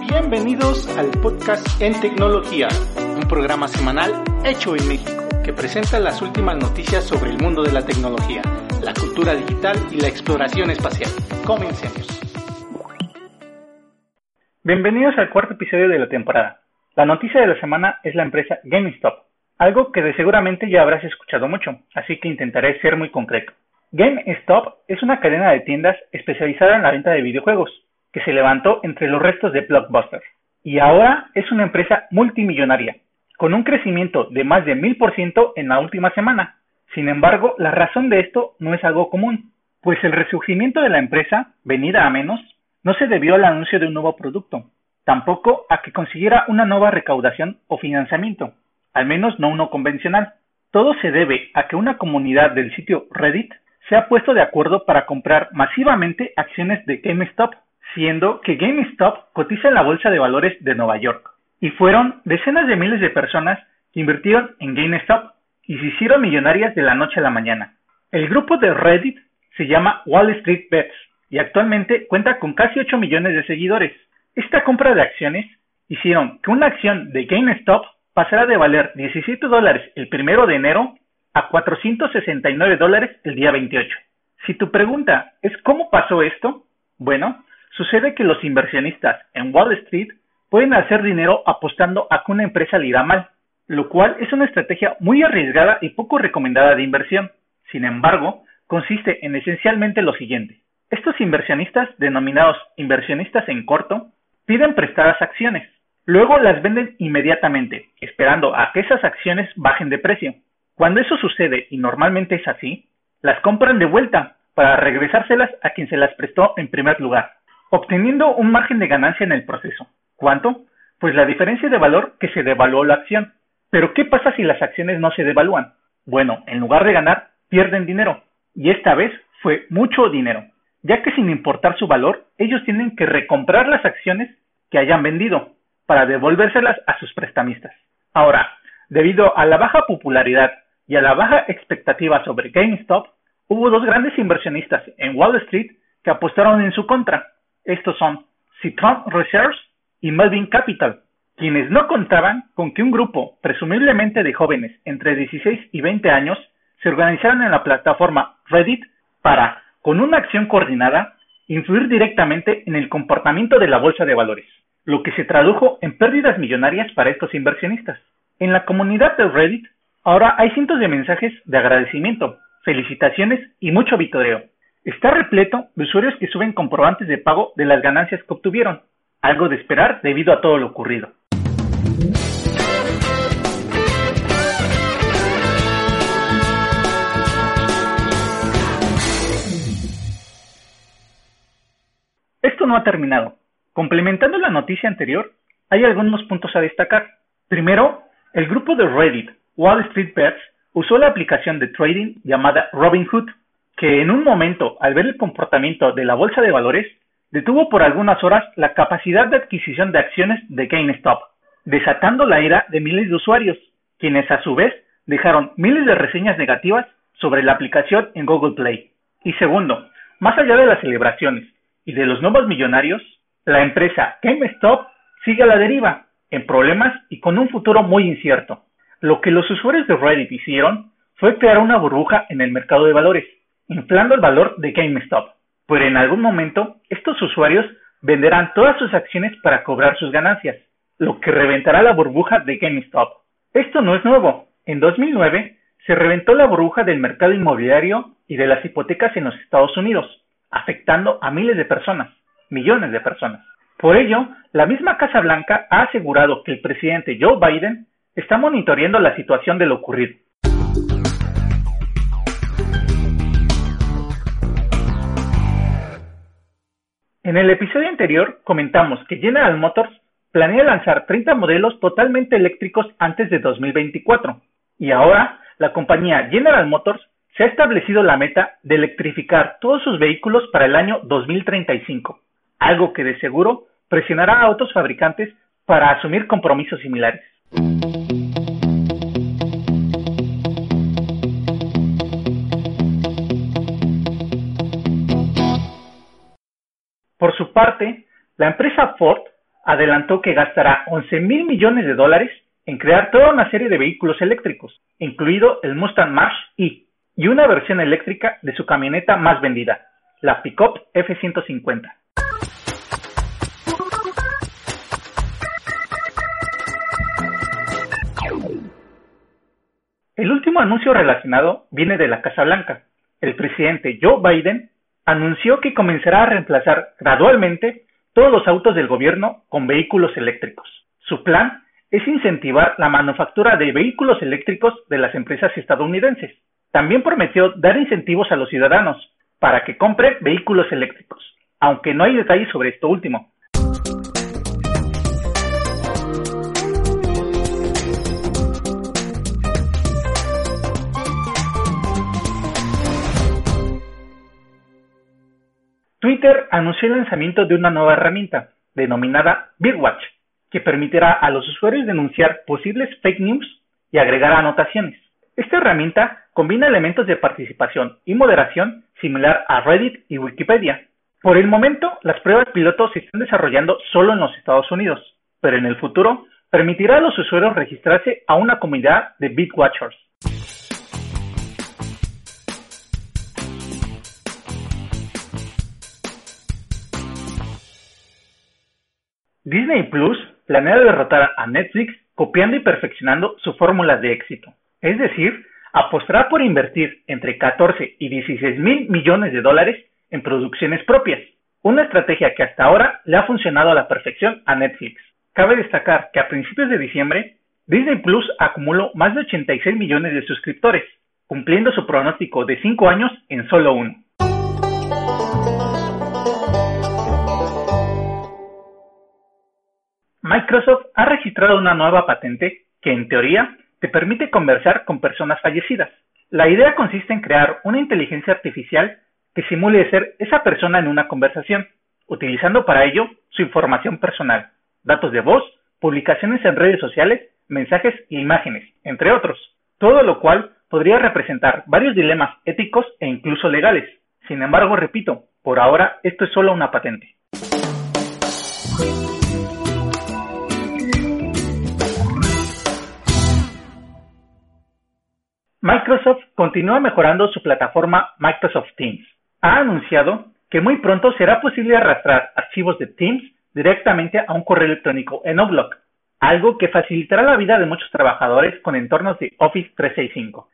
Bienvenidos al podcast En Tecnología, un programa semanal hecho en México que presenta las últimas noticias sobre el mundo de la tecnología, la cultura digital y la exploración espacial. Comencemos. Bienvenidos al cuarto episodio de la temporada. La noticia de la semana es la empresa GameStop, algo que de seguramente ya habrás escuchado mucho, así que intentaré ser muy concreto. GameStop es una cadena de tiendas especializada en la venta de videojuegos, que se levantó entre los restos de Blockbuster. Y ahora es una empresa multimillonaria, con un crecimiento de más de mil por ciento en la última semana. Sin embargo, la razón de esto no es algo común, pues el resurgimiento de la empresa, venida a menos, no se debió al anuncio de un nuevo producto, tampoco a que consiguiera una nueva recaudación o financiamiento, al menos no uno convencional. Todo se debe a que una comunidad del sitio Reddit se ha puesto de acuerdo para comprar masivamente acciones de GameStop siendo que GameStop cotiza en la Bolsa de Valores de Nueva York, y fueron decenas de miles de personas que invirtieron en GameStop y se hicieron millonarias de la noche a la mañana. El grupo de Reddit se llama Wall Street Bets y actualmente cuenta con casi 8 millones de seguidores. Esta compra de acciones hicieron que una acción de GameStop pasara de valer 17 dólares el primero de enero a 469 dólares el día 28. Si tu pregunta es cómo pasó esto, bueno, Sucede que los inversionistas en Wall Street pueden hacer dinero apostando a que una empresa le irá mal, lo cual es una estrategia muy arriesgada y poco recomendada de inversión. Sin embargo, consiste en esencialmente lo siguiente. Estos inversionistas, denominados inversionistas en corto, piden prestadas acciones. Luego las venden inmediatamente, esperando a que esas acciones bajen de precio. Cuando eso sucede, y normalmente es así, las compran de vuelta para regresárselas a quien se las prestó en primer lugar obteniendo un margen de ganancia en el proceso. ¿Cuánto? Pues la diferencia de valor que se devaluó la acción. Pero ¿qué pasa si las acciones no se devalúan? Bueno, en lugar de ganar, pierden dinero. Y esta vez fue mucho dinero, ya que sin importar su valor, ellos tienen que recomprar las acciones que hayan vendido para devolvérselas a sus prestamistas. Ahora, debido a la baja popularidad y a la baja expectativa sobre GameStop, hubo dos grandes inversionistas en Wall Street que apostaron en su contra estos son Citron Research y Melvin Capital, quienes no contaban con que un grupo, presumiblemente de jóvenes entre 16 y 20 años, se organizaran en la plataforma Reddit para, con una acción coordinada, influir directamente en el comportamiento de la bolsa de valores, lo que se tradujo en pérdidas millonarias para estos inversionistas. En la comunidad de Reddit, ahora hay cientos de mensajes de agradecimiento, felicitaciones y mucho vitoreo, Está repleto de usuarios que suben comprobantes de pago de las ganancias que obtuvieron, algo de esperar debido a todo lo ocurrido. Esto no ha terminado. Complementando la noticia anterior, hay algunos puntos a destacar. Primero, el grupo de Reddit, Wall Street Bets, usó la aplicación de trading llamada Robinhood que en un momento, al ver el comportamiento de la bolsa de valores, detuvo por algunas horas la capacidad de adquisición de acciones de GameStop, desatando la ira de miles de usuarios, quienes a su vez dejaron miles de reseñas negativas sobre la aplicación en Google Play. Y segundo, más allá de las celebraciones y de los nuevos millonarios, la empresa GameStop sigue a la deriva, en problemas y con un futuro muy incierto. Lo que los usuarios de Reddit hicieron fue crear una burbuja en el mercado de valores, inflando el valor de GameStop, pero en algún momento estos usuarios venderán todas sus acciones para cobrar sus ganancias, lo que reventará la burbuja de GameStop. Esto no es nuevo. En 2009 se reventó la burbuja del mercado inmobiliario y de las hipotecas en los Estados Unidos, afectando a miles de personas, millones de personas. Por ello, la misma Casa Blanca ha asegurado que el presidente Joe Biden está monitoreando la situación de lo ocurrido En el episodio anterior comentamos que General Motors planea lanzar 30 modelos totalmente eléctricos antes de 2024 y ahora la compañía General Motors se ha establecido la meta de electrificar todos sus vehículos para el año 2035, algo que de seguro presionará a otros fabricantes para asumir compromisos similares. Por su parte, la empresa Ford adelantó que gastará 11 mil millones de dólares en crear toda una serie de vehículos eléctricos, incluido el Mustang Mach-E y una versión eléctrica de su camioneta más vendida, la Pickup F-150. El último anuncio relacionado viene de la Casa Blanca. El presidente Joe Biden anunció que comenzará a reemplazar gradualmente todos los autos del gobierno con vehículos eléctricos. Su plan es incentivar la manufactura de vehículos eléctricos de las empresas estadounidenses. También prometió dar incentivos a los ciudadanos para que compren vehículos eléctricos, aunque no hay detalles sobre esto último. Twitter anunció el lanzamiento de una nueva herramienta, denominada Bitwatch, que permitirá a los usuarios denunciar posibles fake news y agregar anotaciones. Esta herramienta combina elementos de participación y moderación similar a Reddit y Wikipedia. Por el momento, las pruebas pilotos se están desarrollando solo en los Estados Unidos, pero en el futuro permitirá a los usuarios registrarse a una comunidad de Bitwatchers. Disney Plus planea derrotar a Netflix copiando y perfeccionando su fórmula de éxito. Es decir, apostará por invertir entre 14 y 16 mil millones de dólares en producciones propias, una estrategia que hasta ahora le ha funcionado a la perfección a Netflix. Cabe destacar que a principios de diciembre, Disney Plus acumuló más de 86 millones de suscriptores, cumpliendo su pronóstico de 5 años en solo uno. Microsoft ha registrado una nueva patente que, en teoría, te permite conversar con personas fallecidas. La idea consiste en crear una inteligencia artificial que simule ser esa persona en una conversación, utilizando para ello su información personal, datos de voz, publicaciones en redes sociales, mensajes e imágenes, entre otros, todo lo cual podría representar varios dilemas éticos e incluso legales. Sin embargo, repito, por ahora esto es solo una patente. Microsoft continúa mejorando su plataforma Microsoft Teams. Ha anunciado que muy pronto será posible arrastrar archivos de Teams directamente a un correo electrónico en Outlook, algo que facilitará la vida de muchos trabajadores con entornos de Office 365.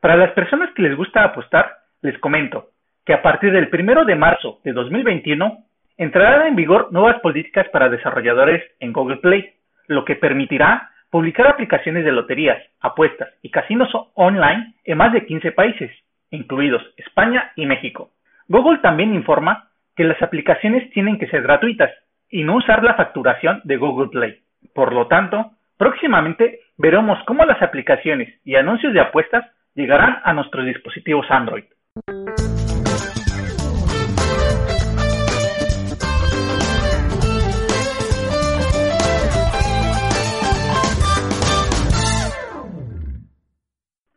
Para las personas que les gusta apostar, les comento que a partir del 1 de marzo de 2021 Entrarán en vigor nuevas políticas para desarrolladores en Google Play, lo que permitirá publicar aplicaciones de loterías, apuestas y casinos online en más de 15 países, incluidos España y México. Google también informa que las aplicaciones tienen que ser gratuitas y no usar la facturación de Google Play. Por lo tanto, próximamente veremos cómo las aplicaciones y anuncios de apuestas llegarán a nuestros dispositivos Android.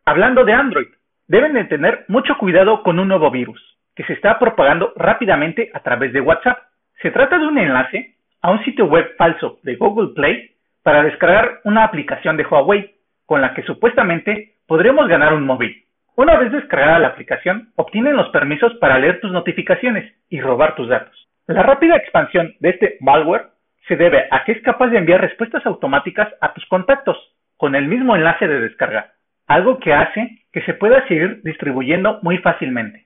Hablando de Android, deben de tener mucho cuidado con un nuevo virus que se está propagando rápidamente a través de WhatsApp. Se trata de un enlace a un sitio web falso de Google Play para descargar una aplicación de Huawei con la que supuestamente podremos ganar un móvil. Una vez descargada la aplicación, obtienen los permisos para leer tus notificaciones y robar tus datos. La rápida expansión de este malware se debe a que es capaz de enviar respuestas automáticas a tus contactos con el mismo enlace de descarga algo que hace que se pueda seguir distribuyendo muy fácilmente.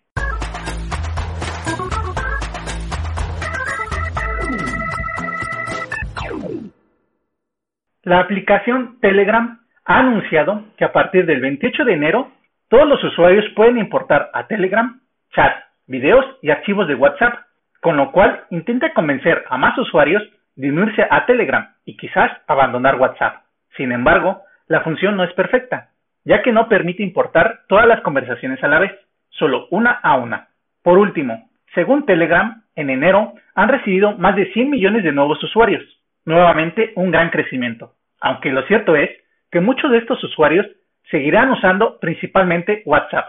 La aplicación Telegram ha anunciado que a partir del 28 de enero todos los usuarios pueden importar a Telegram chat, videos y archivos de WhatsApp, con lo cual intenta convencer a más usuarios de unirse a Telegram y quizás abandonar WhatsApp. Sin embargo, la función no es perfecta, ya que no permite importar todas las conversaciones a la vez, solo una a una. Por último, según Telegram, en enero han recibido más de 100 millones de nuevos usuarios, nuevamente un gran crecimiento, aunque lo cierto es que muchos de estos usuarios seguirán usando principalmente WhatsApp.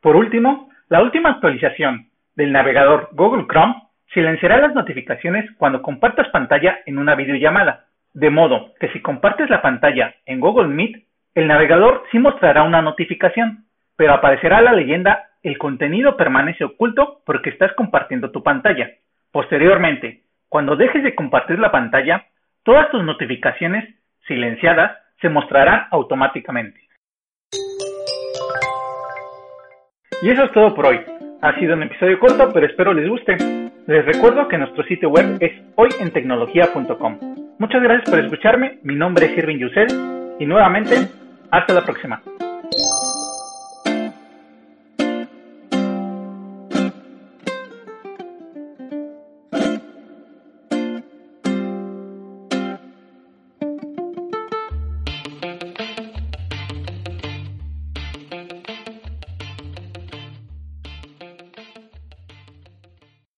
Por último, la última actualización del navegador Google Chrome silenciará las notificaciones cuando compartas pantalla en una videollamada, de modo que si compartes la pantalla en Google Meet, el navegador sí mostrará una notificación, pero aparecerá la leyenda el contenido permanece oculto porque estás compartiendo tu pantalla. Posteriormente, cuando dejes de compartir la pantalla, todas tus notificaciones silenciadas se mostrarán automáticamente. Y eso es todo por hoy. Ha sido un episodio corto, pero espero les guste. Les recuerdo que nuestro sitio web es hoyentecnología.com. Muchas gracias por escucharme, mi nombre es Irving Yusel y nuevamente, hasta la próxima.